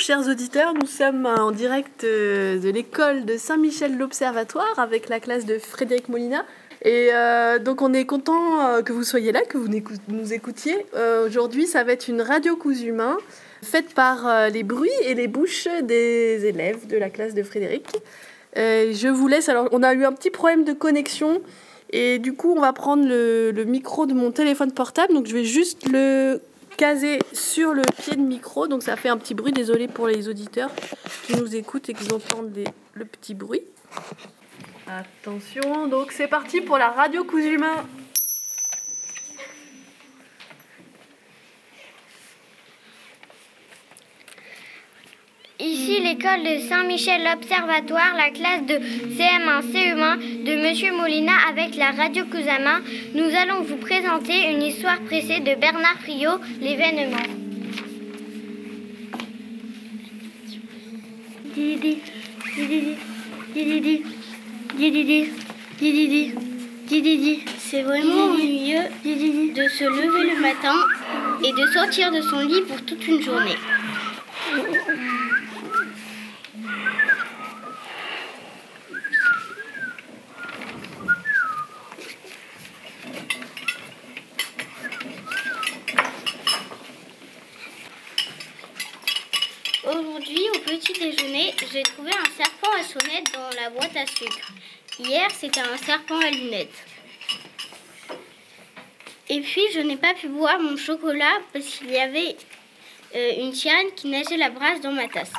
chers auditeurs. Nous sommes en direct euh, de l'école de Saint-Michel l'Observatoire avec la classe de Frédéric Molina. Et euh, donc on est content euh, que vous soyez là, que vous nous écoutiez. Aujourd'hui, ça va être une radio humain faite par les bruits et les bouches des élèves de la classe de Frédéric. je vous laisse. Alors, on a eu un petit problème de connexion. Et du coup, on va prendre le micro de mon téléphone portable. Donc, je vais juste le casé sur le pied de micro, donc ça fait un petit bruit. Désolé pour les auditeurs qui nous écoutent et qui entendent le petit bruit. Attention, donc c'est parti pour la radio cousu Ici l'école de Saint-Michel l'Observatoire, la classe de CM1 CE1 de Monsieur Molina avec la radio Cousamin. Nous allons vous présenter une histoire pressée de Bernard Friot, l'événement. C'est vraiment ennuyeux de se lever le matin et de sortir de son lit pour toute une journée. Aujourd'hui, au petit déjeuner, j'ai trouvé un serpent à sonnette dans la boîte à sucre. Hier, c'était un serpent à lunettes. Et puis, je n'ai pas pu boire mon chocolat parce qu'il y avait euh, une tiane qui nageait la brasse dans ma tasse.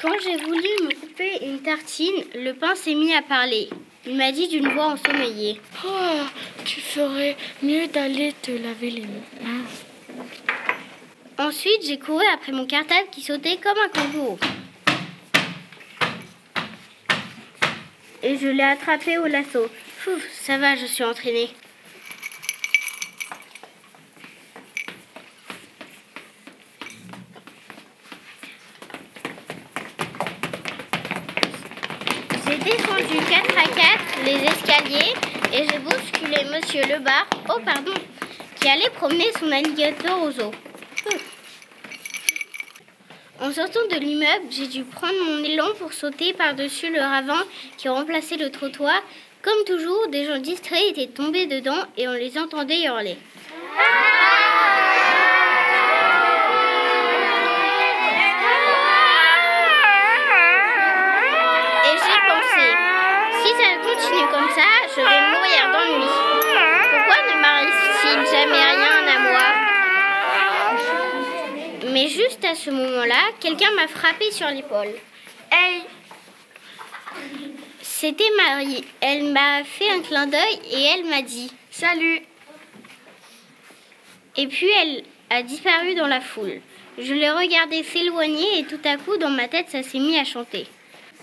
Quand j'ai voulu me couper une tartine, le pain s'est mis à parler. Il m'a dit d'une voix ensommeillée. Oh, tu ferais mieux d'aller te laver les mains. Ensuite, j'ai couru après mon cartable qui sautait comme un kangourou. Et je l'ai attrapé au lasso. Ça va, je suis entraînée. J'ai descendu 4 à 4 les escaliers et j'ai bousculé Monsieur Lebar, oh pardon, qui allait promener son alligator aux eaux. En sortant de l'immeuble, j'ai dû prendre mon élan pour sauter par-dessus le ravin qui remplaçait le trottoir. Comme toujours, des gens distraits étaient tombés dedans et on les entendait hurler. Juste à ce moment-là, quelqu'un m'a frappé sur l'épaule. Hey C'était Marie. Elle m'a fait un clin d'œil et elle m'a dit Salut Et puis elle a disparu dans la foule. Je l'ai regardée s'éloigner et tout à coup, dans ma tête, ça s'est mis à chanter.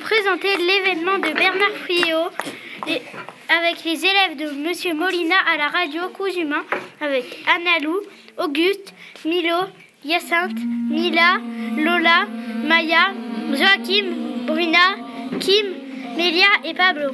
présenté l'événement de Bernard Friot avec les élèves de Monsieur Molina à la radio Cousumain avec Annalou, Auguste, Milo, Hyacinthe, Mila, Lola, Maya, Joachim, Bruna, Kim, Melia et Pablo.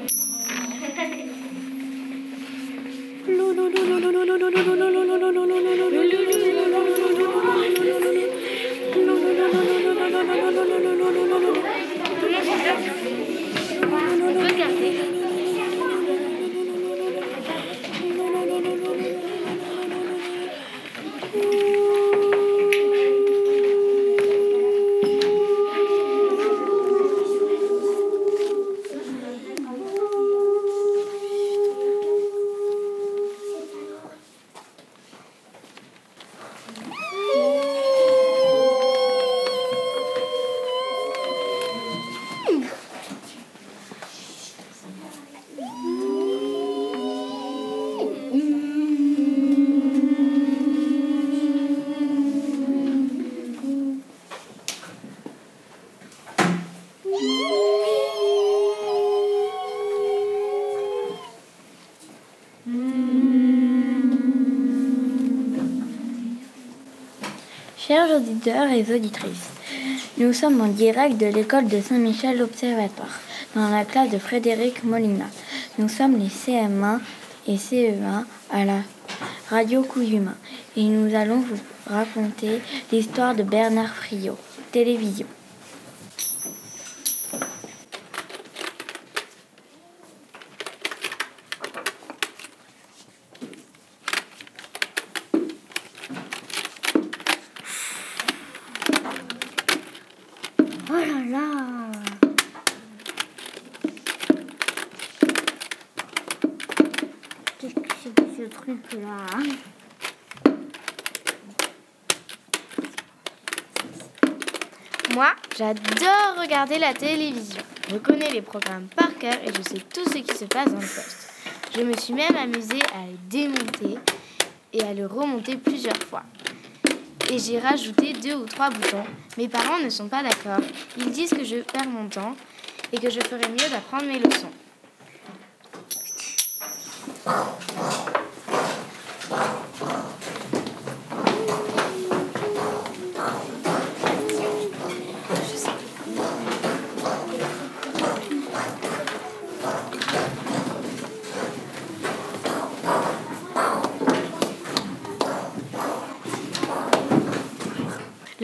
Chers auditeurs et auditrices, nous sommes en direct de l'école de Saint-Michel l'Observatoire, dans la classe de Frédéric Molina. Nous sommes les CM1 et CE1 à la radio Cousumain et nous allons vous raconter l'histoire de Bernard Friot, télévision. Oh là là Qu'est-ce que c'est que Moi, j'adore regarder la télévision. Je connais les programmes par cœur et je sais tout ce qui se passe dans le poste. Je me suis même amusée à le démonter et à le remonter plusieurs fois. Et j'ai rajouté deux ou trois boutons. Mes parents ne sont pas d'accord. Ils disent que je perds mon temps et que je ferais mieux d'apprendre mes leçons.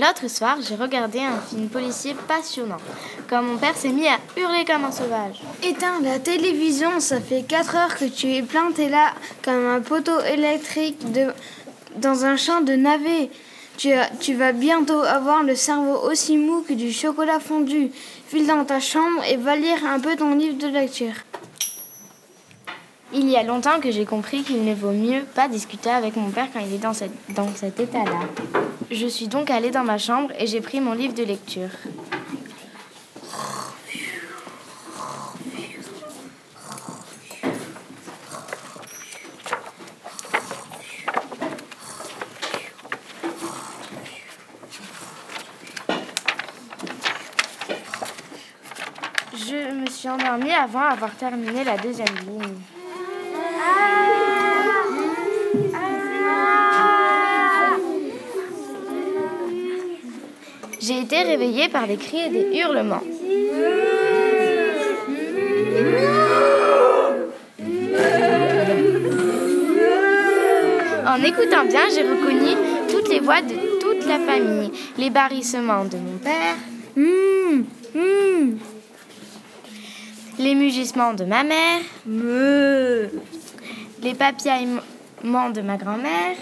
L'autre soir, j'ai regardé un film policier passionnant. Quand mon père s'est mis à hurler comme un sauvage. Éteins la télévision, ça fait 4 heures que tu es planté là comme un poteau électrique de, dans un champ de navets. Tu, as- tu vas bientôt avoir le cerveau aussi mou que du chocolat fondu. File dans ta chambre et va lire un peu ton livre de lecture. Il y a longtemps que j'ai compris qu'il ne vaut mieux pas discuter avec mon père quand il est dans, cet état-là. Je suis donc allée dans ma chambre et j'ai pris mon livre de lecture. Je me suis endormie avant avoir terminé la deuxième ligne. J'ai été réveillée par des cris et des hurlements. En écoutant bien, j'ai reconnu toutes les voix de toute la famille. Les barrissements de mon père, Hum, hum, les mugissements de ma mère, les papillements de ma grand-mère.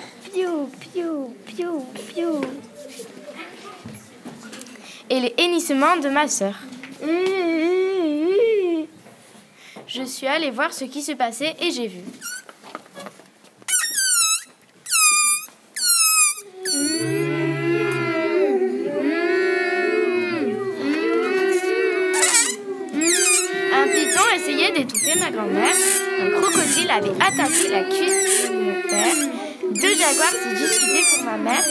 Et les hennissements de ma sœur. Je suis allée voir ce qui se passait et j'ai vu. Un python essayait d'étouffer ma grand-mère. Un crocodile avait attaqué la cuisse de mon père. Deux jaguars se disputaient pour ma mère.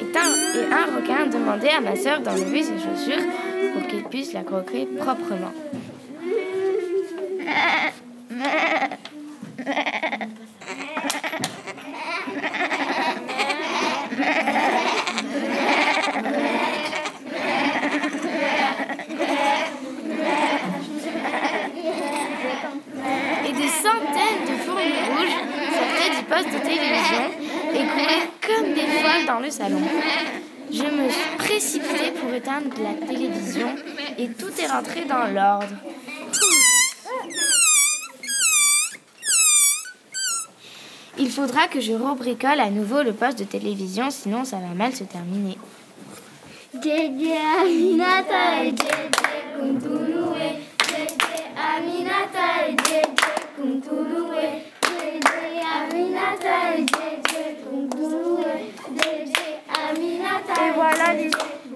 Et un, et un requin demandait à ma sœur d'enlever ses chaussures pour qu'il puisse la croquer proprement. Et des centaines de fourmis rouges sortaient du poste de télévision et couraient comme des folles dans le salon. Je me suis précipitée pour éteindre la télévision et tout est rentré dans l'ordre. Il faudra que je rebricole à nouveau le poste de télévision, sinon ça va mal se terminer.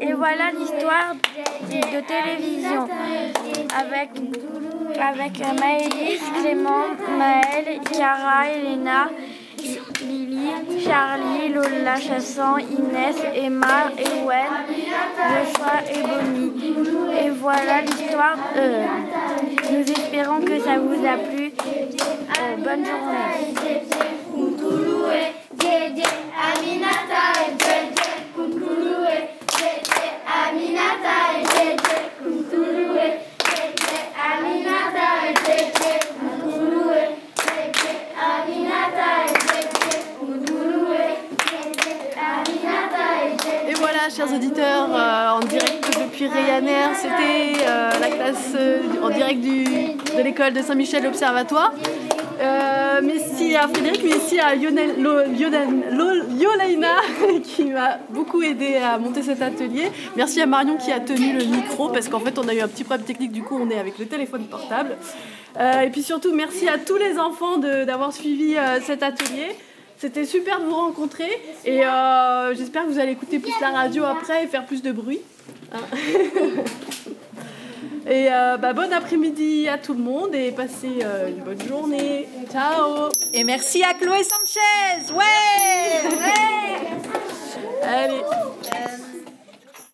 Et voilà l'histoire de télévision avec, avec Maëlys, Clément, Maëlle, Chiara, Elena, Lily, Charlie, Lola Chassan, Inès, Emma, Ewen, Joshua et Bonnie. Et voilà l'histoire. euh, nous espérons que ça vous a plu. Euh, bonne journée. Jeje Aminata et Jeje Kunturuwe. chers auditeurs, euh, en direct depuis Ryanair. C'était euh, en direct de l'école de Saint-Michel Observatoire. Euh, merci à Frédéric, merci à Lionel, Yolaina qui m'a beaucoup aidé à monter cet atelier. Merci à Marion qui a tenu le micro parce qu'en fait on a eu un petit problème technique, du coup on est avec le téléphone portable. Euh, et puis surtout merci à tous les enfants d'avoir suivi cet atelier. C'était super de vous rencontrer et j'espère que vous allez écouter plus la radio après et faire plus de bruit. Hein. et euh, bah, bon après-midi à tout le monde et passez euh, une bonne journée. Ciao Et merci à Chloé Sanchez. Ouais. Allez